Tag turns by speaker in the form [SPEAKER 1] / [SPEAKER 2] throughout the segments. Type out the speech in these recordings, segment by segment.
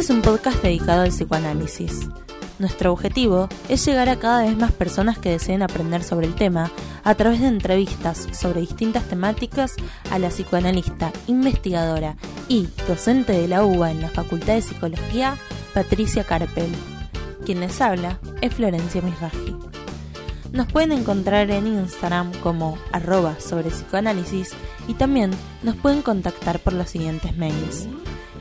[SPEAKER 1] Este es un podcast dedicado al psicoanálisis. Nuestro objetivo es llegar a cada vez más personas que deseen aprender sobre el tema a través de entrevistas sobre distintas temáticas a la psicoanalista, investigadora y docente de la UBA en la Facultad de Psicología, Patricia Carpel. Quien les habla es Florencia Misraji. Nos pueden encontrar en Instagram como arroba sobre psicoanálisis y también nos pueden contactar por los siguientes mails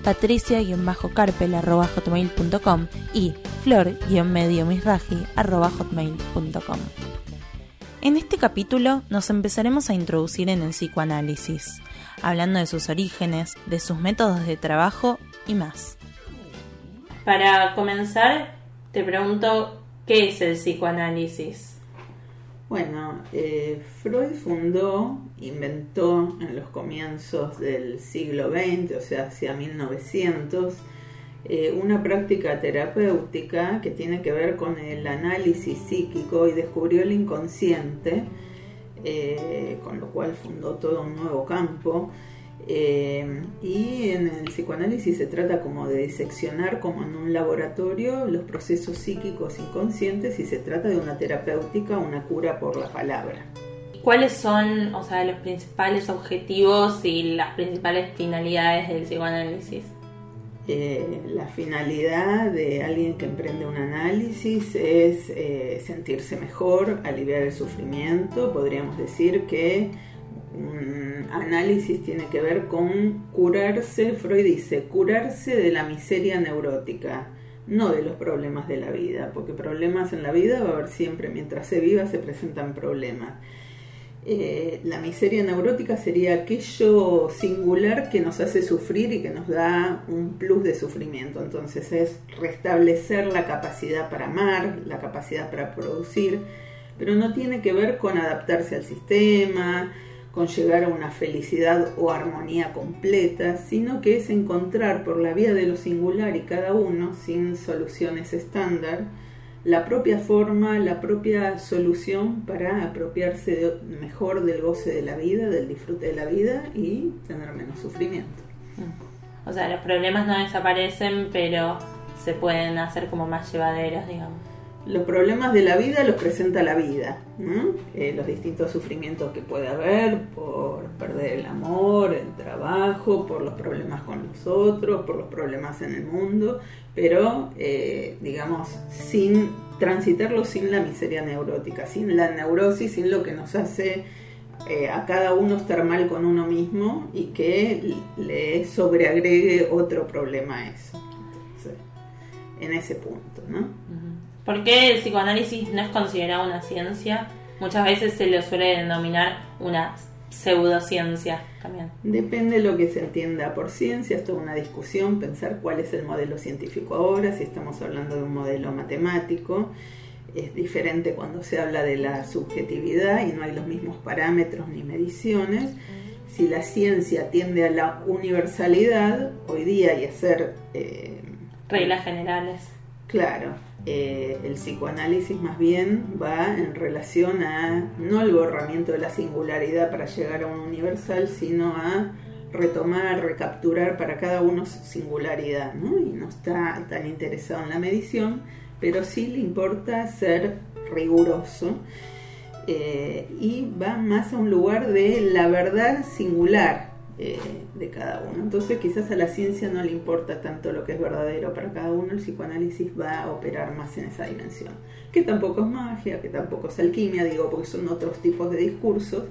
[SPEAKER 1] patricia-carpel.com y flor-mediomisraji.com. En este capítulo nos empezaremos a introducir en el psicoanálisis, hablando de sus orígenes, de sus métodos de trabajo y más. Para comenzar, te pregunto, ¿qué es el psicoanálisis?
[SPEAKER 2] Bueno, eh, Freud fundó, inventó en los comienzos del siglo XX, o sea, hacia 1900, eh, una práctica terapéutica que tiene que ver con el análisis psíquico y descubrió el inconsciente, eh, con lo cual fundó todo un nuevo campo eh, y en el psicoanálisis se trata como de diseccionar como en un laboratorio los procesos psíquicos inconscientes y se trata de una terapéutica, una cura por la palabra.
[SPEAKER 1] ¿Cuáles son, o sea, los principales objetivos y las principales finalidades del psicoanálisis?
[SPEAKER 2] Eh, la finalidad de alguien que emprende un análisis es eh, sentirse mejor, aliviar el sufrimiento. Podríamos decir que un análisis tiene que ver con curarse, Freud dice, curarse de la miseria neurótica, no de los problemas de la vida, porque problemas en la vida va a haber siempre, mientras se viva se presentan problemas. Eh, la miseria neurótica sería aquello singular que nos hace sufrir y que nos da un plus de sufrimiento. Entonces es restablecer la capacidad para amar, la capacidad para producir, pero no tiene que ver con adaptarse al sistema, con llegar a una felicidad o armonía completa, sino que es encontrar por la vía de lo singular y cada uno, sin soluciones estándar, la propia forma, la propia solución para apropiarse mejor del goce de la vida, del disfrute de la vida y tener menos sufrimiento.
[SPEAKER 1] O sea, los problemas no desaparecen, pero se pueden hacer como más llevaderos, digamos
[SPEAKER 2] los problemas de la vida los presenta la vida, eh, los distintos sufrimientos que puede haber por perder el amor, el trabajo, por los problemas con los otros, por los problemas en el mundo, pero eh, digamos sin transitarlo sin la miseria neurótica, sin la neurosis, sin lo que nos hace eh, a cada uno estar mal con uno mismo y que le sobreagregue otro problema a eso. en ese punto, ¿no?
[SPEAKER 1] ¿Por qué el psicoanálisis no es considerado una ciencia? Muchas veces se le suele denominar una pseudociencia también.
[SPEAKER 2] Depende de lo que se entienda por ciencia, esto es una discusión, pensar cuál es el modelo científico ahora, si estamos hablando de un modelo matemático, es diferente cuando se habla de la subjetividad y no hay los mismos parámetros ni mediciones. Si la ciencia tiende a la universalidad hoy día y a ser...
[SPEAKER 1] Eh, Reglas generales.
[SPEAKER 2] Claro, eh, el psicoanálisis más bien va en relación a no el borramiento de la singularidad para llegar a un universal, sino a retomar, recapturar para cada uno su singularidad, ¿no? Y no está tan interesado en la medición, pero sí le importa ser riguroso eh, y va más a un lugar de la verdad singular, eh, de cada uno. Entonces quizás a la ciencia no le importa tanto lo que es verdadero para cada uno, el psicoanálisis va a operar más en esa dimensión. Que tampoco es magia, que tampoco es alquimia, digo, porque son otros tipos de discursos.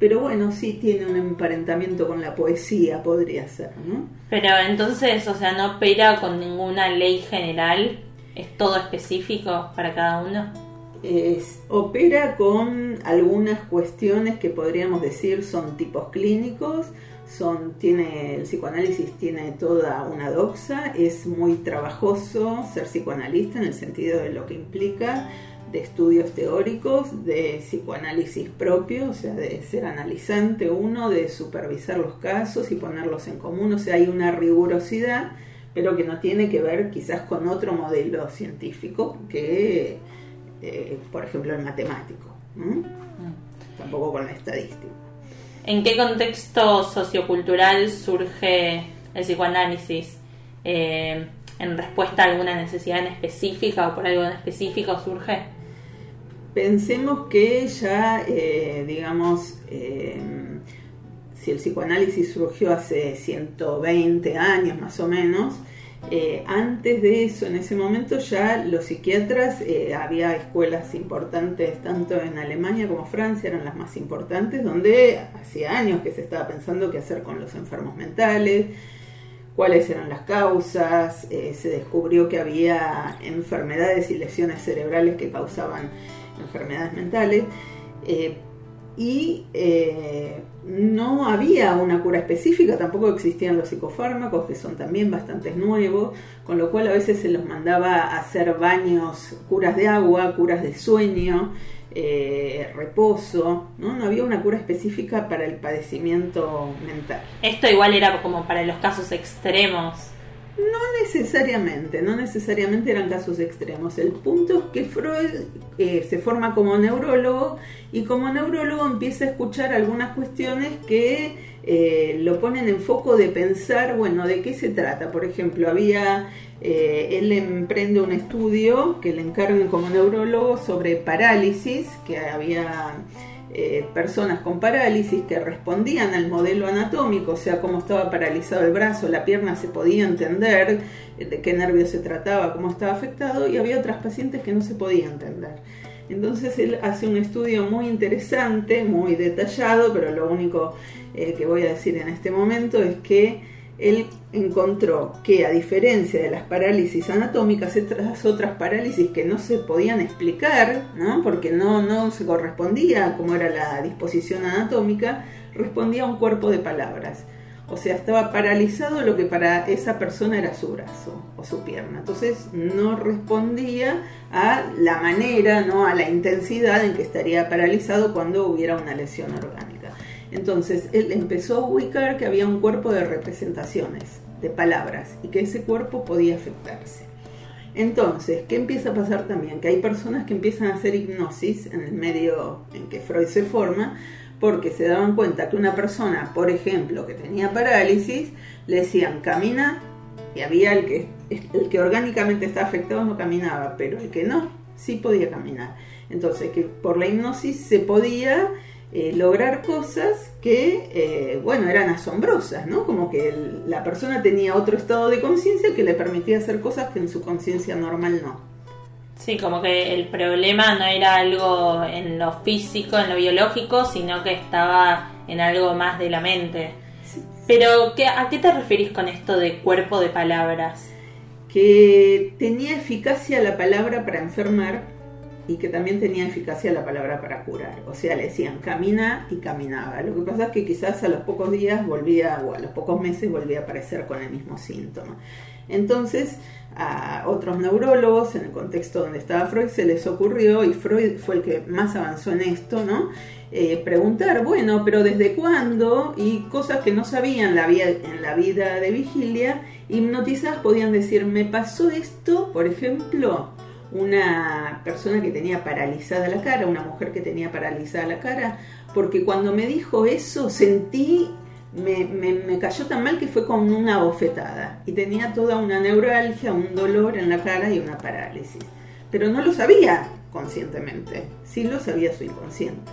[SPEAKER 2] Pero bueno, sí tiene un emparentamiento con la poesía, podría ser, ¿no?
[SPEAKER 1] Pero entonces, o sea, no opera con ninguna ley general, es todo específico para cada uno.
[SPEAKER 2] Es, opera con algunas cuestiones que podríamos decir son tipos clínicos, son, tiene, el psicoanálisis tiene toda una doxa, es muy trabajoso ser psicoanalista en el sentido de lo que implica de estudios teóricos, de psicoanálisis propio, o sea, de ser analizante uno, de supervisar los casos y ponerlos en común, o sea, hay una rigurosidad, pero que no tiene que ver quizás con otro modelo científico que, eh, por ejemplo, el matemático, mm. tampoco con la estadística.
[SPEAKER 1] ¿En qué contexto sociocultural surge el psicoanálisis? eh, en respuesta a alguna necesidad en específica o por algo en específico surge?
[SPEAKER 2] Pensemos que ya, eh, digamos, eh, si el psicoanálisis surgió hace 120 años más o menos, eh, antes de eso, en ese momento ya los psiquiatras, había escuelas importantes tanto en Alemania como Francia, eran las más importantes, donde hacía años que se estaba pensando qué hacer con los enfermos mentales, cuáles eran las causas, se descubrió que había enfermedades y lesiones cerebrales que causaban enfermedades mentales, eh, y eh, no había una cura específica, tampoco existían los psicofármacos, que son también bastante nuevos, con lo cual a veces se los mandaba a hacer baños, curas de agua, curas de sueño, eh, reposo, ¿no? no había una cura específica para el padecimiento mental.
[SPEAKER 1] Esto igual era como para los casos extremos
[SPEAKER 2] no necesariamente, no necesariamente eran casos extremos. El punto es que Freud eh, se forma como neurólogo y como neurólogo empieza a escuchar algunas cuestiones que eh, lo ponen en foco de pensar, bueno, ¿de qué se trata? Por ejemplo, había, eh, él emprende un estudio que le encargan como neurólogo sobre parálisis, que había eh, personas con parálisis que respondían al modelo anatómico, o sea, cómo estaba paralizado el brazo, la pierna se podía entender, eh, de qué nervio se trataba, cómo estaba afectado, y había otras pacientes que no se podía entender. Entonces él hace un estudio muy interesante, muy detallado, pero lo único eh, que voy a decir en este momento es que él encontró que a diferencia de las parálisis anatómicas, estas otras parálisis que no se podían explicar, ¿no? porque no, no se correspondía a cómo era la disposición anatómica, respondía a un cuerpo de palabras. O sea, estaba paralizado lo que para esa persona era su brazo o su pierna. Entonces no respondía a la manera, ¿no? a la intensidad en que estaría paralizado cuando hubiera una lesión orgánica. Entonces él empezó a ubicar que había un cuerpo de representaciones, de palabras, y que ese cuerpo podía afectarse. Entonces, ¿qué empieza a pasar también? Que hay personas que empiezan a hacer hipnosis en el medio en que Freud se forma, porque se daban cuenta que una persona, por ejemplo, que tenía parálisis, le decían camina, y había el que, el que orgánicamente está afectado no caminaba, pero el que no, sí podía caminar. Entonces, que por la hipnosis se podía eh, lograr cosas que, eh, bueno, eran asombrosas, ¿no? Como que la persona tenía otro estado de conciencia que le permitía hacer cosas que en su conciencia normal no.
[SPEAKER 1] Sí, como que el problema no era algo en lo físico, en lo biológico, sino que estaba en algo más de la mente. Pero, ¿qué, ¿a qué te referís con esto de cuerpo de palabras?
[SPEAKER 2] Que tenía eficacia la palabra para enfermar, y que también tenía eficacia la palabra para curar. O sea, le decían camina y caminaba. Lo que pasa es que quizás a los pocos días volvía, o a los pocos meses volvía a aparecer con el mismo síntoma. Entonces, a otros neurólogos, en el contexto donde estaba Freud, se les ocurrió, y Freud fue el que más avanzó en esto, ¿no? Eh, preguntar, bueno, pero ¿desde cuándo? Y cosas que no sabían la vida, en la vida de vigilia, hipnotizadas podían decir, me pasó esto, por ejemplo, una persona que tenía paralizada la cara, una mujer que tenía paralizada la cara, porque cuando me dijo eso sentí, me, me, cayó tan mal que fue como una bofetada y tenía toda una neuralgia, un dolor en la cara y una parálisis. Pero no lo sabía conscientemente, sí lo sabía su inconsciente.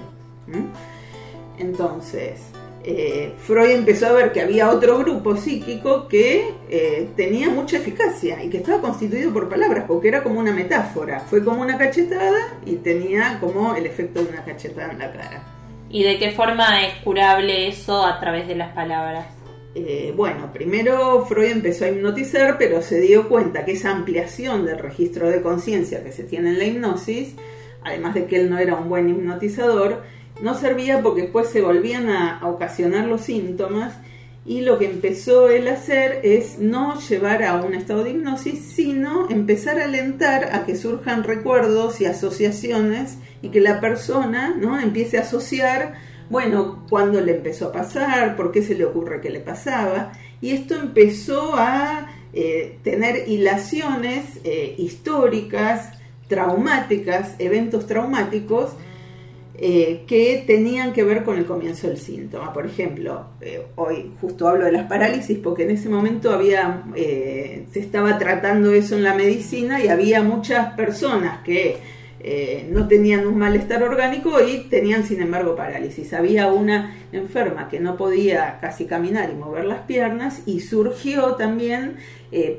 [SPEAKER 2] Entonces, eh, Freud empezó a ver que había otro grupo psíquico que eh, tenía mucha eficacia y que estaba constituido por palabras, porque era como una metáfora. Fue como una cachetada y tenía como el efecto de una cachetada en la cara.
[SPEAKER 1] ¿Y de qué forma es curable eso a través de las palabras?
[SPEAKER 2] Eh, bueno, primero Freud empezó a hipnotizar, pero se dio cuenta que esa ampliación del registro de conciencia que se tiene en la hipnosis, además de que él no era un buen hipnotizador, no servía porque después se volvían a, ocasionar los síntomas y lo que empezó él a hacer es no llevar a un estado de hipnosis, sino empezar a alentar a que surjan recuerdos y asociaciones y que la persona ¿no? empiece a asociar, bueno, cuándo le empezó a pasar, por qué se le ocurre que le pasaba, y esto empezó a eh, tener hilaciones eh, históricas, traumáticas, eventos traumáticos, eh, que tenían que ver con el comienzo del síntoma. Por ejemplo, eh, hoy justo hablo de las parálisis porque en ese momento había, eh, se estaba tratando eso en la medicina y había muchas personas que no tenían un malestar orgánico y tenían sin embargo parálisis. Había una enferma que no podía casi caminar y mover las piernas y surgió también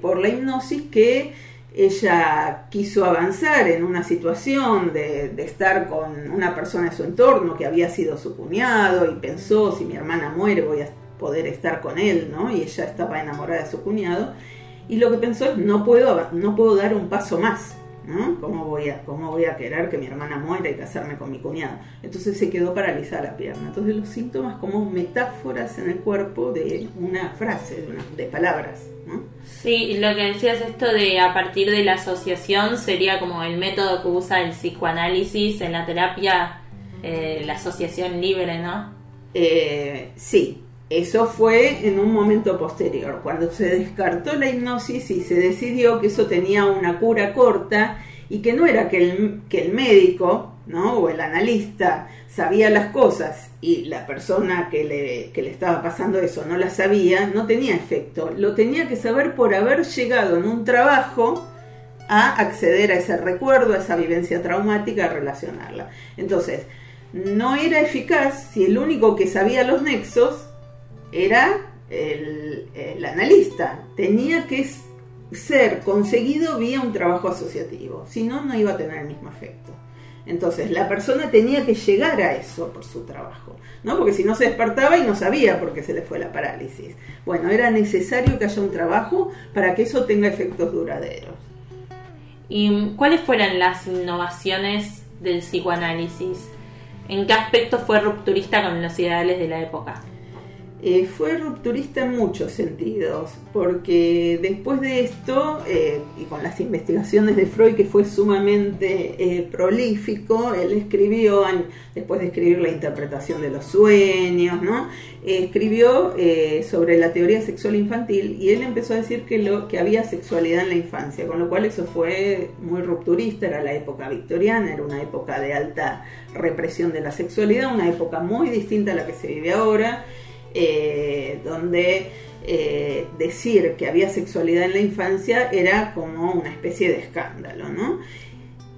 [SPEAKER 2] por la hipnosis que ella quiso avanzar en una situación de, estar con una persona de su entorno que había sido su cuñado y pensó, si mi hermana muere voy a poder estar con él, ¿no? Y ella estaba enamorada de su cuñado. Y lo que pensó es, no puedo, no puedo dar un paso más. ¿No? ¿Cómo voy, a, ¿Cómo voy a querer que mi hermana muera y casarme con mi cuñado? Entonces se quedó paralizada la pierna. Entonces los síntomas como metáforas en el cuerpo de una frase, de, de palabras. ¿no?
[SPEAKER 1] Sí, lo que decías esto de a partir de la asociación sería como el método que usa el psicoanálisis en la terapia, eh, la asociación libre, ¿no?
[SPEAKER 2] Eh, sí, eso fue en un momento posterior, cuando se descartó la hipnosis y se decidió que eso tenía una cura corta y que no era que el, que el médico ¿no? o el analista sabía las cosas y la persona que le, que le estaba pasando eso no la sabía, no tenía efecto. Lo tenía que saber por haber llegado en un trabajo a acceder a ese recuerdo, a esa vivencia traumática, a relacionarla. Entonces, no era eficaz si el único que sabía los nexos era el, analista. Tenía que ser conseguido vía un trabajo asociativo, si no, no iba a tener el mismo efecto. Entonces, la persona tenía que llegar a eso por su trabajo, ¿no? Porque si no se despertaba y no sabía por qué se le fue la parálisis. Bueno, era necesario que haya un trabajo para que eso tenga efectos duraderos.
[SPEAKER 1] ¿Y cuáles fueron las innovaciones del psicoanálisis? ¿En qué aspecto fue rupturista con los ideales de la época?
[SPEAKER 2] Eh, fue rupturista en muchos sentidos, porque después de esto, eh, y con las investigaciones de Freud, que fue sumamente eh, prolífico, él escribió, después de escribir la interpretación de los sueños, ¿no? escribió sobre la teoría sexual infantil y él empezó a decir que, lo, que había sexualidad en la infancia, con lo cual eso fue muy rupturista, era la época victoriana, era una época de alta represión de la sexualidad, una época muy distinta a la que se vive ahora eh, donde eh, decir que había sexualidad en la infancia era como una especie de escándalo, ¿no?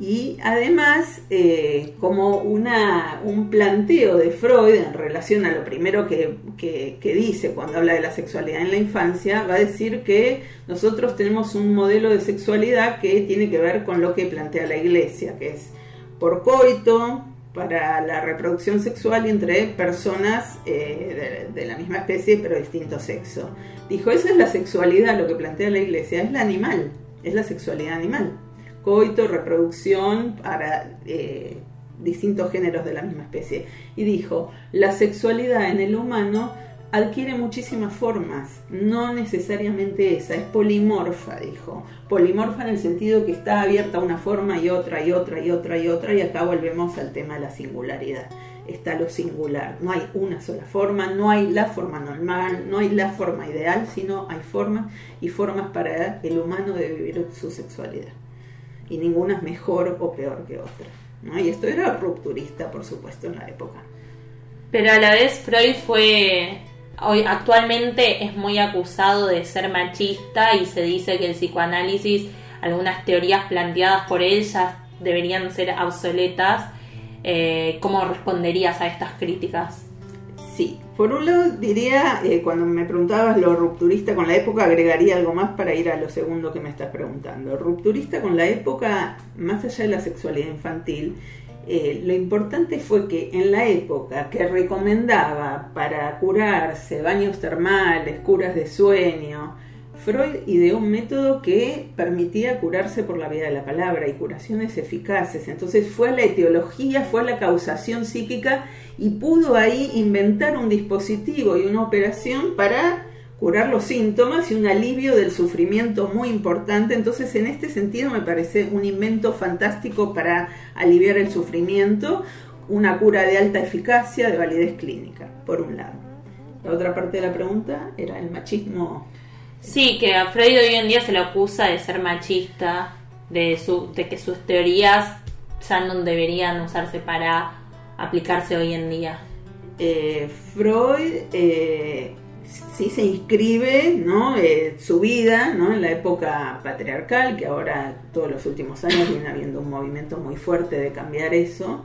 [SPEAKER 2] Y además, eh, como una, un planteo de Freud en relación a lo primero que, que, dice cuando habla de la sexualidad en la infancia, va a decir que nosotros tenemos un modelo de sexualidad que tiene que ver con lo que plantea la iglesia, que es por coito, para la reproducción sexual entre personas eh, de, la misma especie pero distinto sexo. Dijo, esa es la sexualidad, lo que plantea la iglesia, es la animal, es la sexualidad animal. Coito, reproducción para eh, distintos géneros de la misma especie. Y dijo, la sexualidad en el humano adquiere muchísimas formas, no necesariamente esa, es polimorfa, dijo. Polimorfa en el sentido que está abierta una forma y otra y otra y otra y otra, y acá volvemos al tema de la singularidad. Está lo singular, no hay una sola forma, no hay la forma normal, no hay la forma ideal, sino hay formas y formas para el humano de vivir su sexualidad. Y ninguna es mejor o peor que otra. Y esto era rupturista, por supuesto, en la época.
[SPEAKER 1] Pero a la vez Freud fue hoy actualmente es muy acusado de ser machista y se dice que el psicoanálisis, algunas teorías planteadas por él ya deberían ser obsoletas. Eh, ¿Cómo responderías a estas críticas?
[SPEAKER 2] Sí, por un lado diría, eh, cuando me preguntabas lo rupturista con la época, agregaría algo más para ir a lo segundo que me estás preguntando. Rupturista con la época, más allá de la sexualidad infantil, eh, lo importante fue que en la época que recomendaba para curarse baños termales, curas de sueño, Freud ideó un método que permitía curarse por la vía de la palabra y curaciones eficaces. Entonces fue a la etiología, fue a la causación psíquica y pudo ahí inventar un dispositivo y una operación para curar los síntomas y un alivio del sufrimiento muy importante. Entonces, en este sentido, me parece un invento fantástico para aliviar el sufrimiento, una cura de alta eficacia, de validez clínica, por un lado. La otra parte de la pregunta era el machismo.
[SPEAKER 1] Sí, que a Freud hoy en día se le acusa de ser machista, de, su, de que sus teorías ya no deberían usarse para aplicarse hoy en día?
[SPEAKER 2] Eh, Freud eh, sí se inscribe ¿no? Eh, su vida ¿no? en la época patriarcal, que ahora todos los últimos años viene habiendo un movimiento muy fuerte de cambiar eso.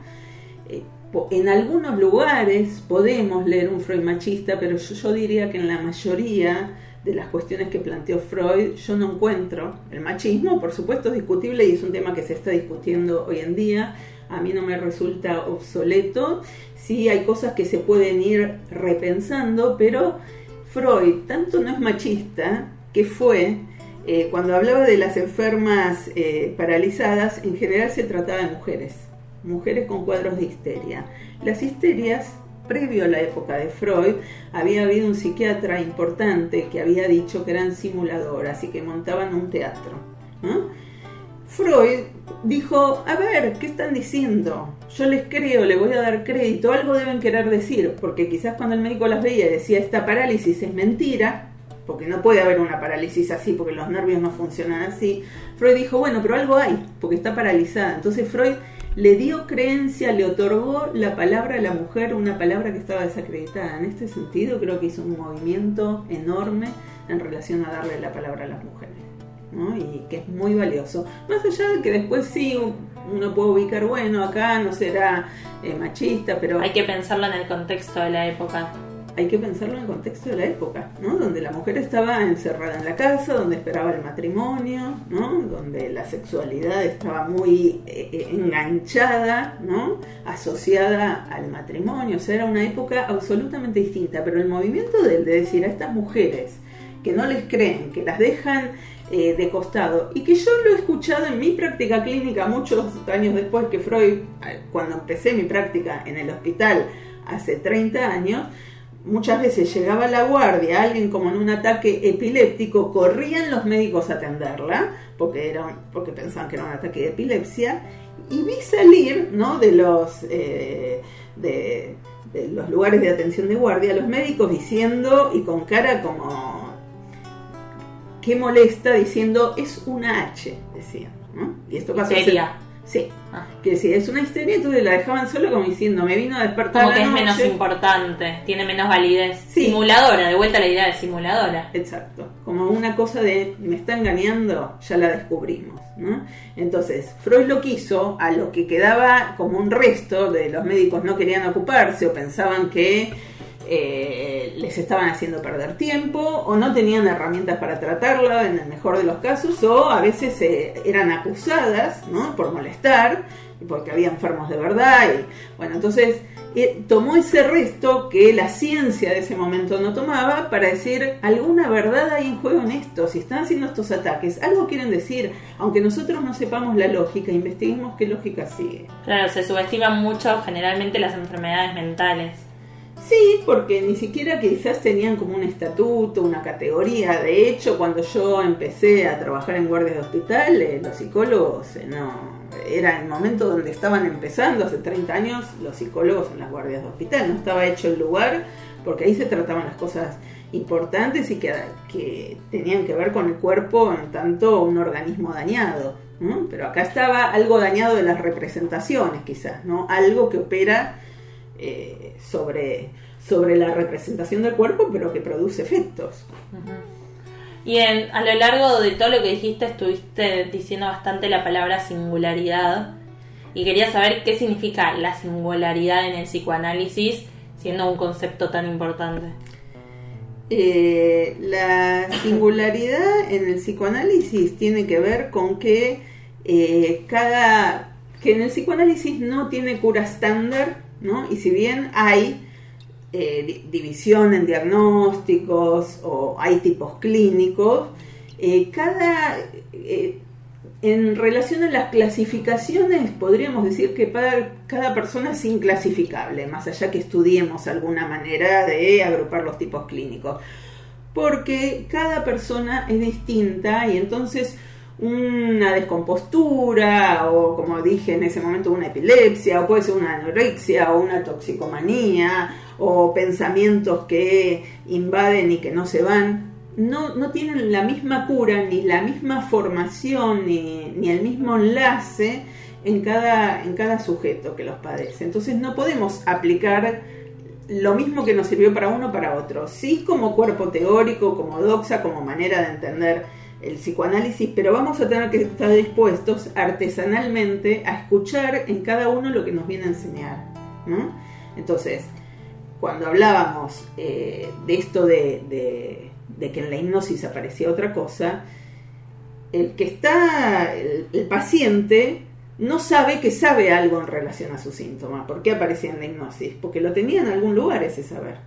[SPEAKER 2] en algunos lugares podemos leer un Freud machista, pero yo, diría que en la mayoría de las cuestiones que planteó Freud, yo no encuentro el machismo, por supuesto es discutible y es un tema que se está discutiendo hoy en día, a mí no me resulta obsoleto, sí hay cosas que se pueden ir repensando, pero Freud tanto no es machista que fue, eh, cuando hablaba de las enfermas eh, paralizadas, en general se trataba de mujeres, mujeres con cuadros de histeria. Las histerias, previo a la época de Freud, había habido un psiquiatra importante que había dicho que eran simuladoras y que montaban un teatro. Freud dijo, a ver, ¿qué están diciendo? Yo les creo, le voy a dar crédito, algo deben querer decir, porque quizás cuando el médico las veía y decía, esta parálisis es mentira, porque no puede haber una parálisis así, porque los nervios no funcionan así, Freud dijo, bueno, pero algo hay, porque está paralizada. Entonces Freud le dio creencia, le otorgó la palabra a la mujer, una palabra que estaba desacreditada. En este sentido creo que hizo un movimiento enorme en relación a darle la palabra a las mujeres y que es muy valioso. Más allá de que después sí uno puede ubicar, bueno, acá no será eh, machista, pero...
[SPEAKER 1] Hay que pensarlo en el contexto de la época.
[SPEAKER 2] Hay que pensarlo en el contexto de la época, ¿no? Donde la mujer estaba encerrada en la casa, donde esperaba el matrimonio, ¿no? Donde la sexualidad estaba muy eh, eh, enganchada, ¿no? Asociada al matrimonio. O sea, era una época absolutamente distinta. Pero el movimiento de, de decir a estas mujeres que no les creen, que las dejan eh, de costado y que yo lo he escuchado en mi práctica clínica muchos años después que Freud, eh, cuando empecé mi práctica en el hospital hace 30 años, muchas veces llegaba a la guardia alguien como en un ataque epiléptico, corrían los médicos a atenderla porque, era, porque pensaban que era un ataque de epilepsia y vi salir ¿no? de los... Eh, de, de los lugares de atención de guardia, los médicos diciendo y con cara como que molesta diciendo es una H, decía.
[SPEAKER 1] Y esto pasó Histeria.
[SPEAKER 2] Sí, ah. que decía, es una histeria, entonces la dejaban solo como diciendo, me vino a despertar.
[SPEAKER 1] Como que es menos importante, tiene menos validez. Simuladora, de vuelta la idea de simuladora.
[SPEAKER 2] Exacto, como una cosa de, me está engañando, ya la descubrimos. ¿no? Entonces, Freud lo quiso, a lo que quedaba como un resto de los médicos no querían ocuparse o pensaban que eh, les estaban haciendo perder tiempo o no tenían herramientas para tratarla en el mejor de los casos o a veces eh, eran acusadas ¿no? por molestar porque había enfermos de verdad y bueno entonces eh, tomó ese resto que la ciencia de ese momento no tomaba para decir alguna verdad hay en juego en esto si están haciendo estos ataques algo quieren decir aunque nosotros no sepamos la lógica investiguemos qué lógica sigue
[SPEAKER 1] claro se subestiman mucho generalmente las enfermedades mentales
[SPEAKER 2] Sí, porque ni siquiera quizás tenían como un estatuto, una categoría. De hecho, cuando yo empecé a trabajar en guardias de hospital, eh, los psicólogos eh, no. Era el momento donde estaban empezando, hace 30 años, los psicólogos en las guardias de hospital. No estaba hecho el lugar, porque ahí se trataban las cosas importantes y que, que tenían que ver con el cuerpo en tanto un organismo dañado. Pero acá estaba algo dañado de las representaciones, quizás, ¿no? Algo que opera eh, sobre, sobre la representación del cuerpo, pero que produce efectos.
[SPEAKER 1] Y a lo largo de todo lo que dijiste, estuviste diciendo bastante la palabra singularidad. Y quería saber qué significa la singularidad en el psicoanálisis, siendo un concepto tan importante.
[SPEAKER 2] Eh, la singularidad en el psicoanálisis tiene que ver con que eh, cada que en el psicoanálisis no tiene cura estándar y si bien hay eh, división en diagnósticos o hay tipos clínicos, eh, cada, eh, en relación a las clasificaciones, podríamos decir que para cada persona es inclasificable, más allá que estudiemos alguna manera de agrupar los tipos clínicos, porque cada persona es distinta y entonces una descompostura o como dije en ese momento una epilepsia o puede ser una anorexia o una toxicomanía o pensamientos que invaden y que no se van no, no tienen la misma cura ni la misma formación ni, ni el mismo enlace en cada, en cada sujeto que los padece. Entonces no podemos aplicar lo mismo que nos sirvió para uno para otro. Sí como cuerpo teórico, como doxa, como manera de entender el psicoanálisis, pero vamos a tener que estar dispuestos artesanalmente a escuchar en cada uno lo que nos viene a enseñar. Entonces, cuando hablábamos eh, de esto de, que en la hipnosis aparecía otra cosa, el que está, el, paciente, no sabe que sabe algo en relación a su síntoma. ¿Por qué aparecía en la hipnosis? Porque lo tenía en algún lugar ese saber.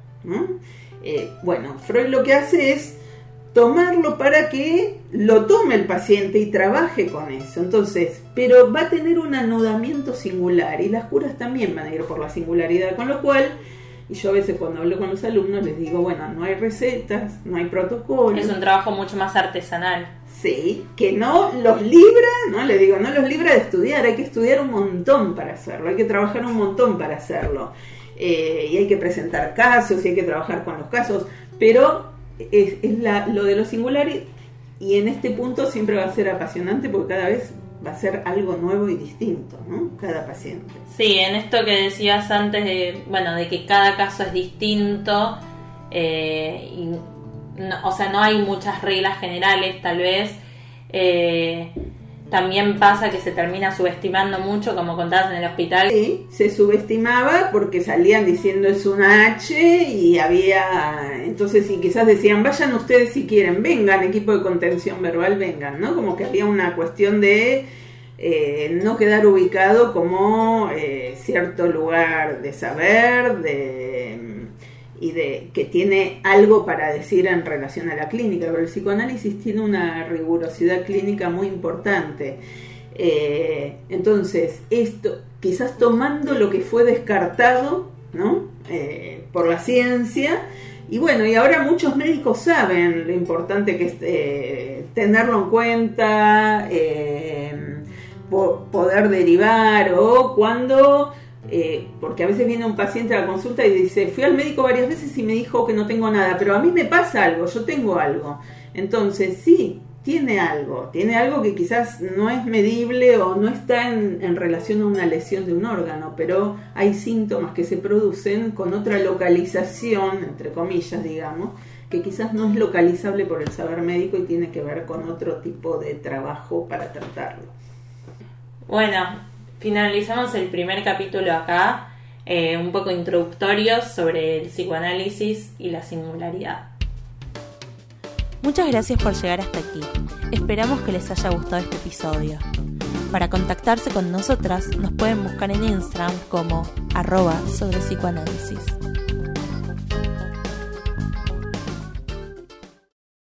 [SPEAKER 2] Eh, bueno, Freud lo que hace es tomarlo para que lo tome el paciente y trabaje con eso. Entonces, pero va a tener un anudamiento singular y las curas también van a ir por la singularidad, con lo cual, y yo a veces cuando hablo con los alumnos les digo, bueno, no hay recetas, no hay protocolos.
[SPEAKER 1] Es un trabajo mucho más artesanal.
[SPEAKER 2] Sí, que no los libra, no le digo, no los libra de estudiar, hay que estudiar un montón para hacerlo, hay que trabajar un montón para hacerlo. Eh, y hay que presentar casos y hay que trabajar con los casos, pero es, lo de lo singular y, en este punto siempre va a ser apasionante porque cada vez va a ser algo nuevo y distinto, ¿no? Cada paciente.
[SPEAKER 1] Sí, en esto que decías antes de, bueno, de que cada caso es distinto, eh, y o sea, no hay muchas reglas generales, tal vez. Eh, también pasa que se termina subestimando mucho, como contabas en el hospital.
[SPEAKER 2] Sí, se subestimaba porque salían diciendo es una H y había, entonces y quizás decían, vayan ustedes si quieren, vengan, equipo de contención verbal, vengan, ¿no? Como que había una cuestión de eh, no quedar ubicado como eh, cierto lugar de saber, de y de que tiene algo para decir en relación a la clínica, pero el psicoanálisis tiene una rigurosidad clínica muy importante. Eh, entonces, esto, quizás tomando lo que fue descartado ¿no? Eh, por la ciencia, y bueno, y ahora muchos médicos saben lo importante que es eh, tenerlo en cuenta, poder derivar, o cuando eh, porque a veces viene un paciente a la consulta y dice, fui al médico varias veces y me dijo que no tengo nada, pero a mí me pasa algo, yo tengo algo. Entonces, sí, tiene algo, tiene algo que quizás no es medible o no está en, relación a una lesión de un órgano, pero hay síntomas que se producen con otra localización, entre comillas, digamos, que quizás no es localizable por el saber médico y tiene que ver con otro tipo de trabajo para tratarlo.
[SPEAKER 1] Bueno, finalizamos el primer capítulo acá, eh, un poco introductorio sobre el psicoanálisis y la singularidad. Muchas gracias por llegar hasta aquí. Esperamos que les haya gustado este episodio. Para contactarse con nosotras nos pueden buscar en Instagram como arroba sobre psicoanálisis.